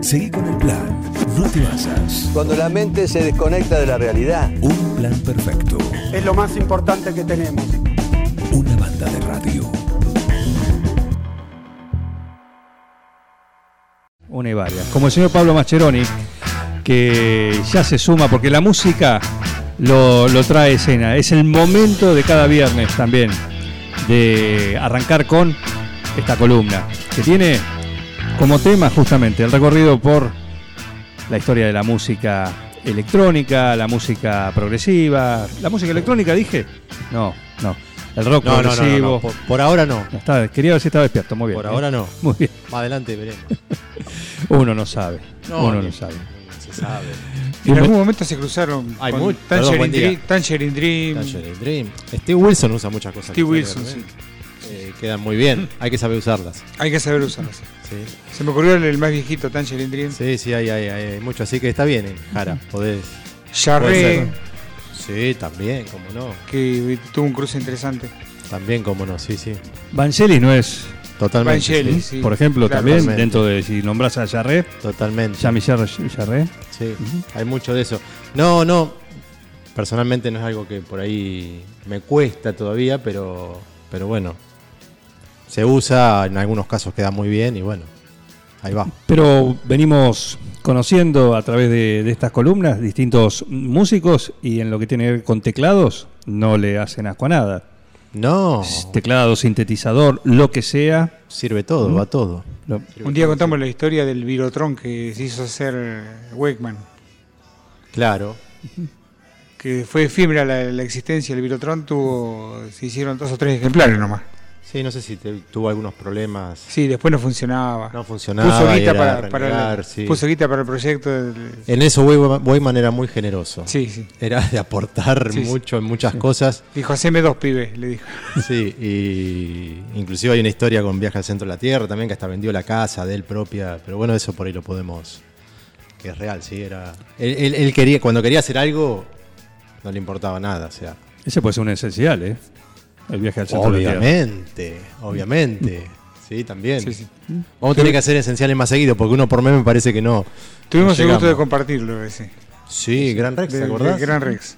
Seguí con el plan. No te basas. Cuando la mente se desconecta de la realidad. Un plan perfecto. Es lo más importante que tenemos. Una banda de radio. Una y varias. Como el señor Pablo Mascheroni, que ya se suma, porque la música lo, lo trae escena. Es el momento de cada viernes también de arrancar con esta columna, que tiene como tema justamente el recorrido por la historia de la música electrónica, la música progresiva. ¿La música electrónica dije? No, no. El rock No, no, no, no, progresivo. no, Por, por ahora no. Está- quería ver si estaba despierto, muy bien. Por ¿eh? ahora no. Muy bien. Más adelante veremos. Uno no sabe. Uno no sabe. Se sabe. En algún momento se cruzaron Hay Tangerine. Dream, Tangerine Dream. Tangerine Dream. Steve Wilson usa muchas cosas. Steve Wilson, también. Eh, quedan muy bien. Hay que saber usarlas. Hay que saber usarlas. Sí, Se me ocurrió el, el más viejito, Tangerine Dream. sí, sí hay, hay, hay mucho. Así que está bien, eh, Jara. Podés. ser. Sí, también, como no. que tuvo un cruce interesante. También, como no. Sí, sí. Vangelis no es, Totalmente. Vangelis, sí. sí. por ejemplo, claro. también Totalmente. dentro de si nombras a Jarre, Totalmente. Jean-Michel Jarre. Sí, hay mucho de eso. No, no. Personalmente no es algo que por ahí me cuesta todavía, pero, pero bueno. Se usa, en algunos casos queda muy bien y bueno, ahí va. Pero venimos conociendo a través de, de estas columnas distintos músicos y en lo que tiene que ver con teclados no le hacen asco a nada. No, Teclado, sintetizador, lo que sea. sirve todo, va todo. Un día contamos la historia del Virotron que se hizo hacer Wakeman. Claro. Que fue efímera la, la existencia del Virotron, tuvo, se hicieron dos o tres ejemplares nomás. Sí, no sé si te- tuvo algunos problemas. Sí, después no funcionaba. No funcionaba. puso guita era para, para renegar, el, sí. puso guita para el proyecto. del- En eso Weyman era muy generoso. Sí, sí. Era de aportar sí. mucho en muchas cosas. Dijo, haceme dos pibes, le dijo. Sí, y inclusive hay una historia con Viaje al Centro de la Tierra también, que hasta vendió la casa de él propia, pero bueno, eso por ahí lo podemos, que es real, sí, era... Él, él- él quería, cuando quería hacer algo, no le importaba nada, o sea... Ese puede ser un esencial, ¿eh? El viaje al centro de la Tierra. Obviamente, obviamente, sí, también. Sí, sí. Vamos a tener que hacer esenciales más seguido, porque uno por mes me parece que no. Tuvimos no el gusto de compartirlo ese. Sí, Gran Rex, ¿te acordás? Gran Rex.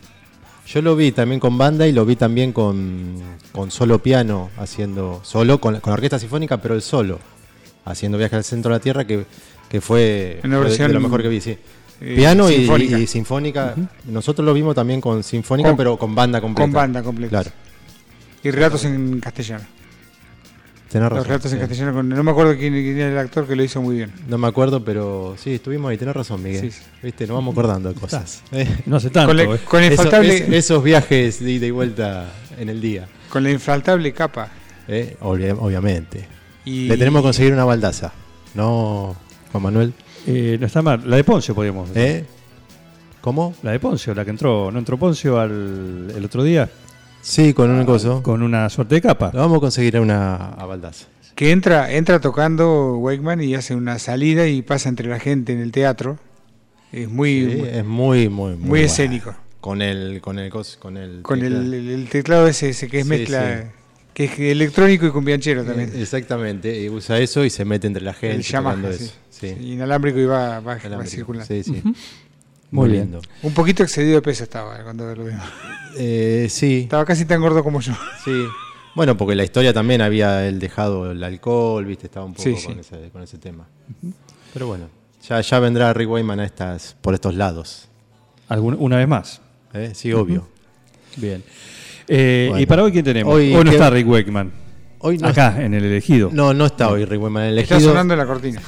Yo lo vi también con banda y lo vi también con, con solo piano, haciendo solo, con, con orquesta sinfónica, pero el solo, haciendo Viaje al Centro de la Tierra, que, que fue, Una fue de- versión, de lo mejor que vi, sí. Eh, Piano y- sinfónica. Y, sinfónica. Nosotros lo vimos también con sinfónica, Con- pero con banda completa. Con banda completa. Claro, Y relatos en castellano. tenés razón. Los relatos en castellano. con- no me acuerdo quién, quién era el actor que lo hizo muy bien. No me acuerdo, pero sí, estuvimos ahí, tenés razón, Miguel. Sí, sí. Viste, nos vamos acordando de cosas. Eh, No hace tanto, con, la, ¿eh? con la eso- es- esos viajes de ida y vuelta en el día. con la infaltable capa. eh, obvia- obviamente. Y Le tenemos que conseguir una baldaza. No, Juan Manuel. Eh, no está mal. La de Poncio podríamos decir. ¿Eh? ¿Cómo? La de Poncio, la que entró, ¿no entró Poncio al, el otro día? Sí, con un coso. Con una suerte de capa. Le vamos a conseguir una a baldaza. Que entra, entra tocando Wakeman y hace una salida y pasa entre la gente en el teatro. Es muy, Sí, muy, es muy, muy, muy, muy bueno. escénico. Con el, con el, con el, Con el, teclado. el- el teclado ese, ese que es Sí, mezcla, sí. que es electrónico y cumbianchero también. Eh, Exactamente, y usa eso y se mete entre la gente. el Yamaha, eso. Inalámbrico y va, va, circulando. Sí, sí. Muy Muy bien. lindo. Un poquito excedido de peso estaba cuando lo vimos. Eh, sí, Estaba casi tan gordo como yo. sí. Bueno, porque la historia también había él dejado el alcohol, viste, estaba un poco Sí, sí. con, Ese, con ese tema. Pero bueno, ya, ya vendrá Rick Wayman a estas, por estos lados. Algún- una vez más. ¿eh? Sí, obvio. Bien. Eh, Bueno. ¿Y para hoy quién tenemos? Hoy Hoy, no que- está Rick Wakeman. Hoy no, Acá, en el elegido. no, no está hoy Rick Wayman elegido. Está sonando en la cortina.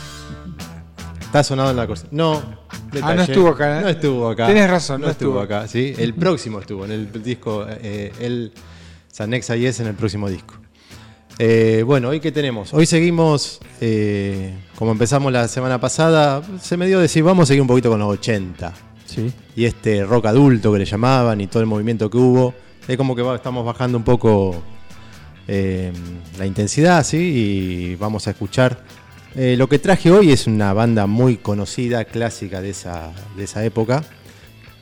Está sonado en la cosa. No. Ah, no estuvo acá, ¿eh? No estuvo acá. Tenés razón, no, no estuvo, estuvo. acá. Sí, el próximo estuvo en el disco. Eh, él se anexa y es en el próximo disco. Eh, bueno, hoy qué tenemos. Hoy seguimos, eh, como empezamos la semana pasada, se me dio decir, vamos a seguir un poquito con los 80. Sí. Y este rock adulto que le llamaban y todo el movimiento que hubo. Es como que va- estamos bajando un poco la intensidad, ¿sí? Y vamos a escuchar. Eh, lo que traje hoy es una banda muy conocida, clásica de esa, de esa época,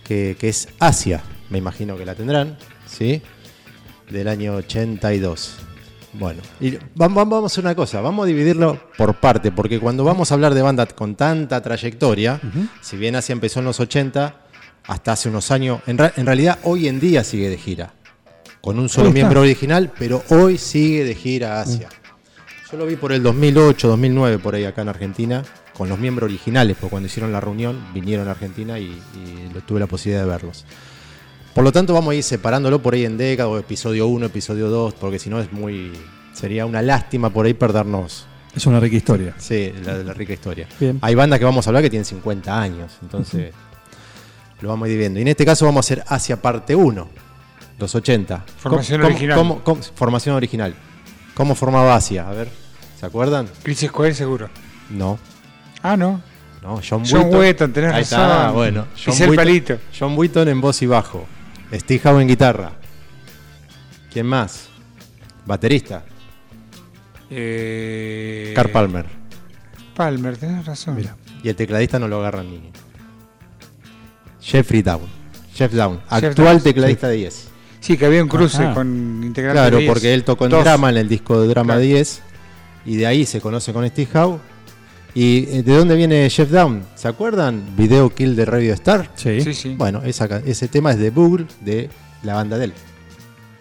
que, que es Asia. Me imagino que la tendrán, ¿sí? Del año 82. Bueno, y vamos, vamos a hacer una cosa, vamos a dividirlo por parte, porque cuando vamos a hablar de banda con tanta trayectoria, si bien Asia empezó en los 80, hasta hace unos años, en, realidad hoy en día sigue de gira, con un solo miembro original, pero hoy sigue de gira Asia. Yo lo vi por el 2008, 2009, por ahí acá en Argentina, con los miembros originales, porque cuando hicieron la reunión vinieron a Argentina y, tuve la posibilidad de verlos. Por lo tanto, vamos a ir separándolo por ahí en década, o episodio 1, episodio 2, porque si no es muy. Sería una lástima por ahí perdernos. Es una rica historia. Sí, la, la rica historia. Bien. Hay bandas que vamos a hablar que tienen 50 años, entonces lo vamos a ir viendo. Y en este caso vamos a hacer Asia parte 1, los 80. Formación ¿Cómo- original. cómo- cómo- formación original. ¿Cómo formaba Asia? A ver, ¿se acuerdan? Chris Square seguro. No, Ah, no. no, John, John Wetton, tenés Ahí razón. está, bueno. El Wheaton- palito. John Wheaton en voz y bajo. Steve Howe en guitarra. ¿Quién más? Baterista. Eh, Carl Palmer. Palmer, tenés razón. Mira. Y el tecladista no lo agarran ni. Jeffrey Down. Jeff Down, Jeff actual Down, tecladista de Yes. Sí, que había un cruce Ajá. con integrantes Claro, de Yes. porque él tocó en Dos. drama en el disco de Drama Claro. 10 y de ahí se conoce con Steve Howe. ¿Y eh, de dónde viene Jeff Down? ¿Se acuerdan? Video Kill de Radio Star. Sí. Sí, sí. Bueno, esa ese tema es de Bugle de la banda de él.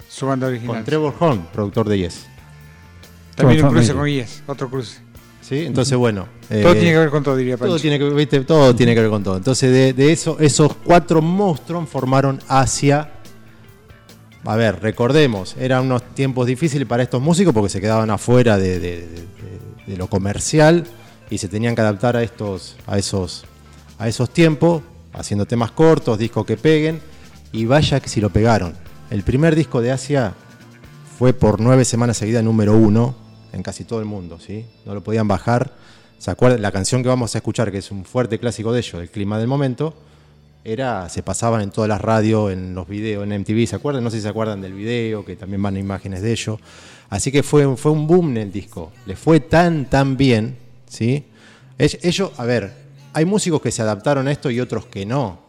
Su banda original. Con Trevor Horn, productor de Yes. También un cruce con Yes, otro cruce. ¿Sí? Entonces, bueno. Todo eh, tiene que ver con todo, diría Pancho. todo tiene que, ¿viste? todo tiene que ver con todo. Entonces, de, de eso, esos cuatro monstruos formaron Asia. A ver, recordemos, eran unos tiempos difíciles para estos músicos porque se quedaban afuera de, lo comercial y se tenían que adaptar a estos, a esos, a esos tiempos, haciendo temas cortos, discos que peguen, y vaya que si lo pegaron. El primer disco de Asia fue por nueve semanas seguidas número uno en casi todo el mundo, ¿sí? No lo podían bajar. ¿Se? La canción que vamos a escuchar, que es un fuerte clásico de ellos, El clima del momento, era, se pasaban en todas las radios, en los videos, en MTV, ¿se acuerdan? No sé si se acuerdan del video, que también van imágenes de ellos. Así que fue, fue un boom en el disco. Le fue tan, tan bien, ¿sí? Ellos, a ver, hay músicos que se adaptaron a esto y otros que no.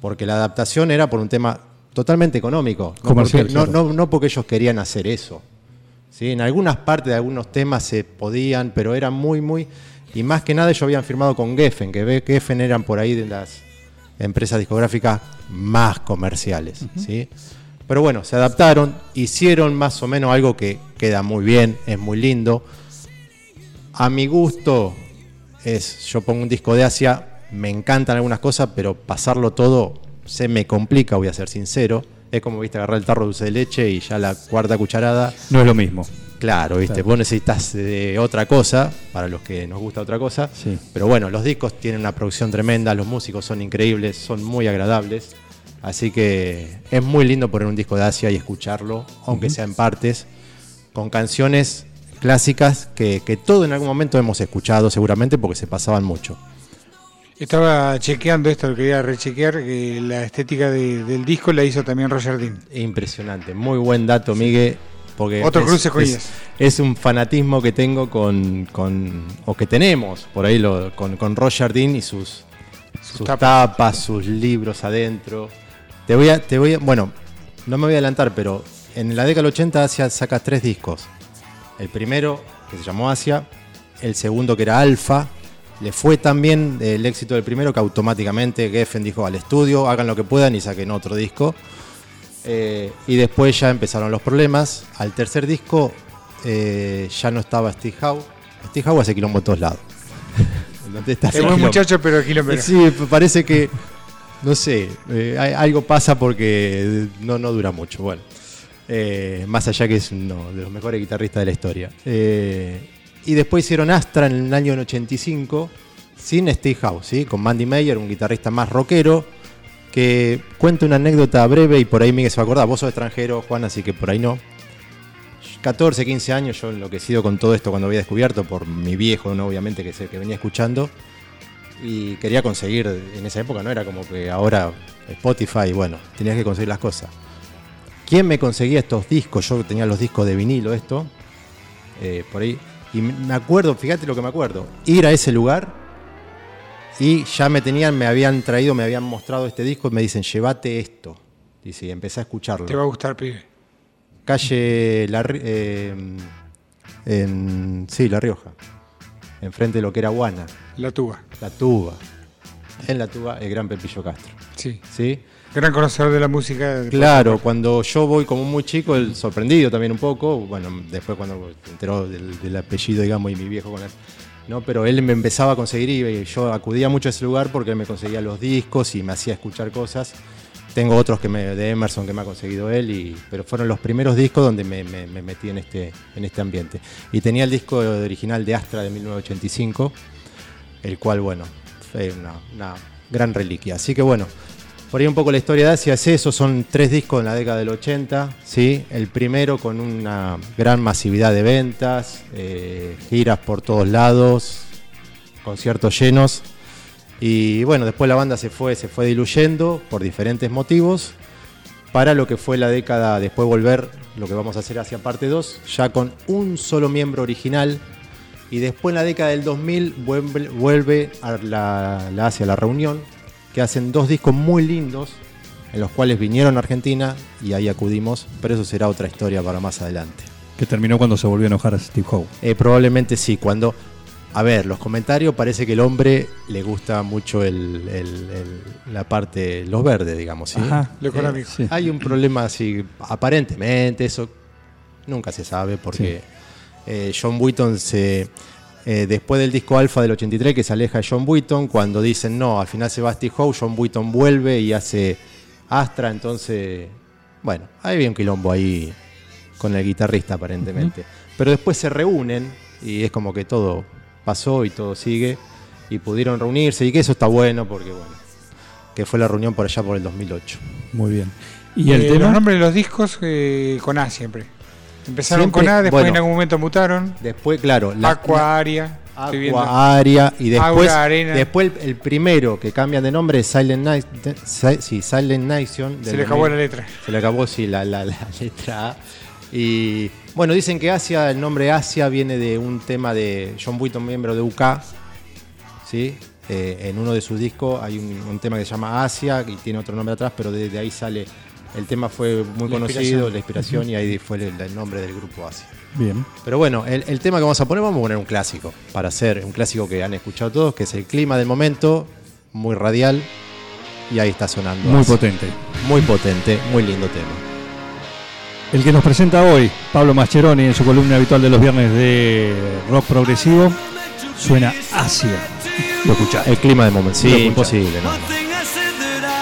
Porque la adaptación era por un tema totalmente económico. No Comercial, porque, no, claro. no- no porque ellos querían hacer eso. ¿sí? En algunas partes de algunos temas se podían, pero eran muy, muy... Y más que nada ellos habían firmado con Geffen, que ve- Geffen eran por ahí de las empresas discográficas más comerciales. ¿sí? Pero bueno, se adaptaron, hicieron más o menos algo que queda muy bien, es muy lindo. A mi gusto, es, yo pongo un disco de Asia, me encantan algunas cosas, pero pasarlo todo se me complica, voy a ser sincero. Es como, viste, agarrar el tarro de dulce de leche y ya la cuarta cucharada No es lo mismo. Claro, viste, Claro. vos necesitas de otra cosa, para los que nos gusta otra cosa. Sí. Pero bueno, los discos tienen una producción tremenda, los músicos son increíbles, son muy agradables. Así que es muy lindo poner un disco de Asia y escucharlo, aunque sea en partes, con canciones clásicas que, que todo en algún momento hemos escuchado seguramente porque se pasaban mucho. Estaba chequeando esto, lo quería rechequear, que la estética de- del disco la hizo también Roger Dean. Impresionante, muy buen dato, Miguel. Porque Otro es- cruce con es, es un fanatismo que tengo con, con- o que tenemos por ahí lo- con, con Roger Dean y sus, sus tapas. tapas. sus libros adentro. Te voy a, te voy a, bueno, no me voy a adelantar, pero en la década del 80 Asia saca tres discos. El primero, que se llamó Asia, el segundo que era Alfa. Le fue tan bien el éxito del primero que automáticamente Geffen dijo al estudio, hagan lo que puedan y saquen otro disco. Eh, y después ya empezaron los problemas. Al tercer disco eh, ya no estaba Steve Howe. Steve Howe hace quilombo en todos lados. ¿Dónde está Es buen quilombo? muchacho, pero kilómetro. Sí, parece que, no sé, eh, algo pasa porque no, no dura mucho. Bueno, más allá que es uno de los mejores guitarristas de la historia. Y después hicieron Astra en el año 85 sin Steve Howe, ¿sí? con Mandy Meyer, un guitarrista más rockero, que cuenta una anécdota breve y por ahí Miguel se va a acordar. Vos sos extranjero, Juan, así que por ahí no. 14, 15 años, yo enloquecido con todo esto cuando había descubierto, por mi viejo, ¿no? obviamente, que es el que venía escuchando y quería conseguir, en esa época no era como que ahora Spotify, bueno, tenías que conseguir las cosas. ¿Quién me conseguía estos discos? Yo tenía los discos de vinilo, esto, eh, por ahí. Y me acuerdo, fíjate lo que me acuerdo, ir a ese lugar y ya me tenían, me habían traído, me habían mostrado este disco y me dicen, llévate esto. Dice, y empecé a escucharlo. Te va a gustar, pibe. calle La, eh, en, sí, La Rioja, enfrente de lo que era Guana, La tuba. La Tuba. En La Tuba, el gran Pepillo Castro. Sí. ¿Sí? Gran conocedor de la música. Claro, cuando yo voy como muy chico, el sorprendido también un poco, bueno, después cuando enteró del, del apellido, digamos, y mi viejo con él, ¿no? Pero él me empezaba a conseguir y yo acudía mucho a ese lugar porque me conseguía los discos y me hacía escuchar cosas. Tengo otros que me, de Emerson que me ha conseguido él, y, pero fueron los primeros discos donde me metí en este, en este ambiente. Y tenía el disco original de Astra de 1985, el cual, bueno, fue una, una gran reliquia. Así que bueno, por ahí un poco la historia de Asia es eso, son tres discos en la década del 80, ¿sí? El primero con una gran masividad de ventas, eh, giras por todos lados, conciertos llenos. Y bueno, después la banda se fue, se fue diluyendo por diferentes motivos. Para lo que fue la década, después volver, lo que vamos a hacer hacia parte 2, ya con un solo miembro original. Y después en la década del 2000 vuelve, vuelve a la, la Asia, la reunión, que hacen dos discos muy lindos, en los cuales vinieron a Argentina y ahí acudimos, pero eso será otra historia para más adelante. Que terminó cuando se volvió a enojar a Steve Howe. Eh, probablemente sí, cuando... A ver, los comentarios parece que el hombre le gusta mucho el- el- el- la parte, los verdes, digamos. ¿sí? Ajá, lo económico. Sí. Hay un problema así, aparentemente, eso nunca se sabe, porque eh, John Wheaton se... eh, después del disco Alpha del 83 que se aleja de John Wheaton, cuando dicen no, al final se va Steve Howe, John Wheaton vuelve y hace Astra, entonces, bueno, hay un quilombo ahí con el guitarrista aparentemente. Pero después se reúnen y es como que todo pasó y todo sigue y pudieron reunirse y que eso está bueno porque bueno, que fue la reunión por allá por el 2008. Muy bien. ¿Y el Eh, tema? Los nombres de los discos eh, con A siempre. Empezaron Siempre, con A, después bueno. en algún momento mutaron. Después, claro, la- Aqua, Aria. Aqua, Aria y después, Aura, Arena. después el, el primero que cambian de nombre es Silent, Night, sí, Silent Nation. Se le acabó 2000. la letra. Se le acabó, sí, la, la- la letra A. Y bueno, dicen que Asia, el nombre Asia viene de un tema de John Wheaton, miembro de UK. ¿sí? Eh, en uno de sus discos hay un, un tema que se llama Asia y tiene otro nombre atrás, pero desde ahí sale. El tema fue muy La conocido, inspiración. la inspiración, y ahí fue el, el nombre del grupo Asia. Bien. Pero bueno, el, el tema que vamos a poner, vamos a poner un clásico, para hacer un clásico que han escuchado todos, que es el clima del momento, muy radial, y ahí está sonando. Muy así. potente. Muy potente, muy lindo tema. El que nos presenta hoy, Pablo Mascheroni, en su columna habitual de los viernes de rock progresivo, suena Asia. Lo escuchás. El clima del momento, sí, imposible, ¿no?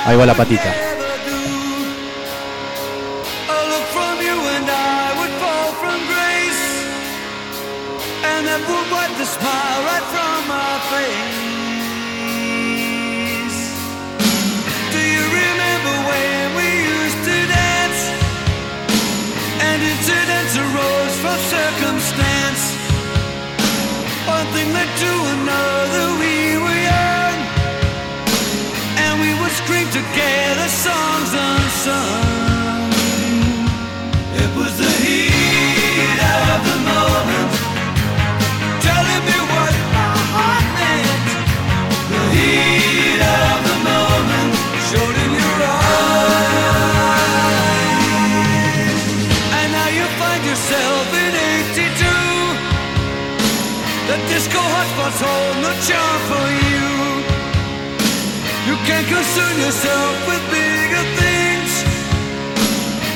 Ahí va la patita. A smile right from my face. Do you remember when we used to dance? And incidents arose from circumstance. One thing led to another. Concern yourself with bigger things.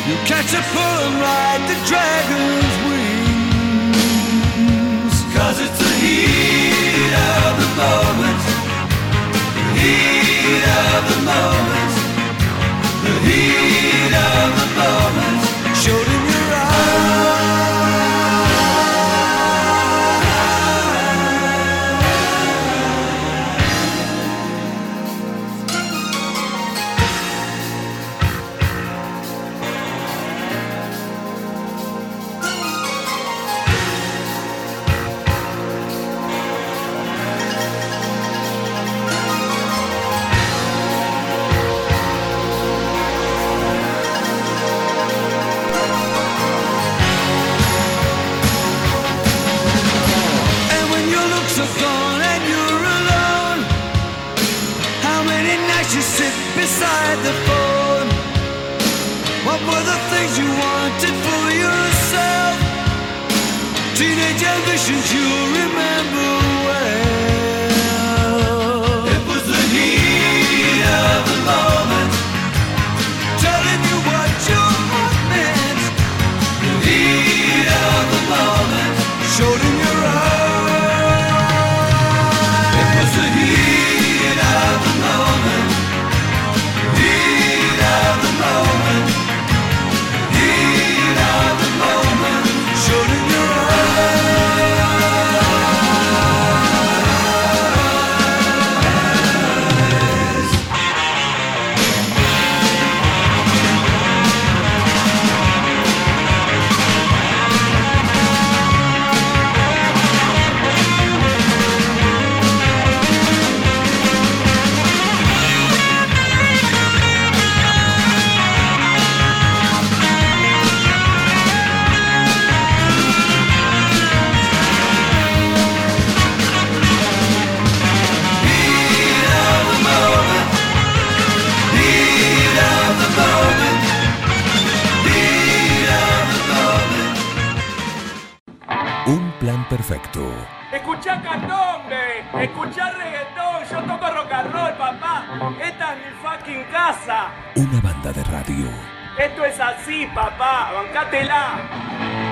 You catch a pull and ride the dragon's wings. Cause it's the heat of the moment. The heat of the moment. The heat of the conversation to remember. casa. Una banda de radio. Esto es así, papá. Bancátela.